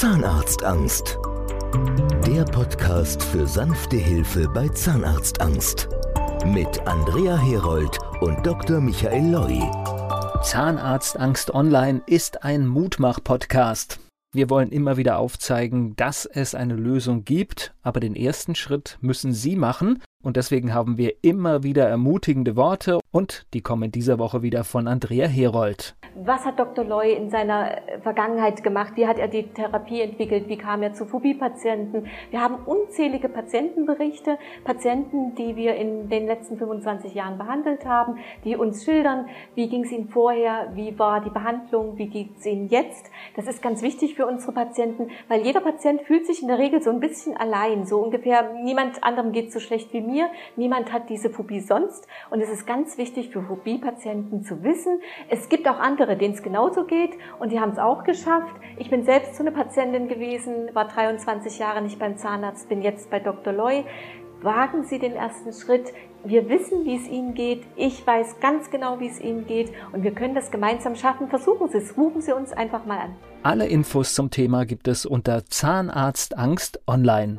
Zahnarztangst. Der Podcast für sanfte Hilfe bei Zahnarztangst. Mit Andrea Herold und Dr. Michael Loi. Zahnarztangst Online ist ein Mutmach-Podcast. Wir wollen immer wieder aufzeigen, dass es eine Lösung gibt, aber den ersten Schritt müssen Sie machen und deswegen haben wir immer wieder ermutigende Worte und die kommen in dieser Woche wieder von Andrea Herold. Was hat Dr. Loy in seiner Vergangenheit gemacht? Wie hat er die Therapie entwickelt? Wie kam er zu Phobie-Patienten? Wir haben unzählige Patientenberichte, Patienten, die wir in den letzten 25 Jahren behandelt haben, die uns schildern, wie ging es ihnen vorher, wie war die Behandlung, wie geht es ihnen jetzt. Das ist ganz wichtig für unsere Patienten, weil jeder Patient fühlt sich in der Regel so ein bisschen allein, so ungefähr, niemand anderem geht so schlecht wie mir, niemand hat diese Phobie sonst und es ist ganz wichtig für Phobie-Patienten zu wissen, es gibt auch andere, denen es genauso geht und die haben es auch geschafft. Ich bin selbst so eine Patientin gewesen, war 23 Jahre nicht beim Zahnarzt, bin jetzt bei Dr. Loy. Wagen Sie den ersten Schritt. Wir wissen, wie es Ihnen geht. Ich weiß ganz genau, wie es Ihnen geht. Und wir können das gemeinsam schaffen. Versuchen Sie es. Rufen Sie uns einfach mal an. Alle Infos zum Thema gibt es unter Zahnarztangst online.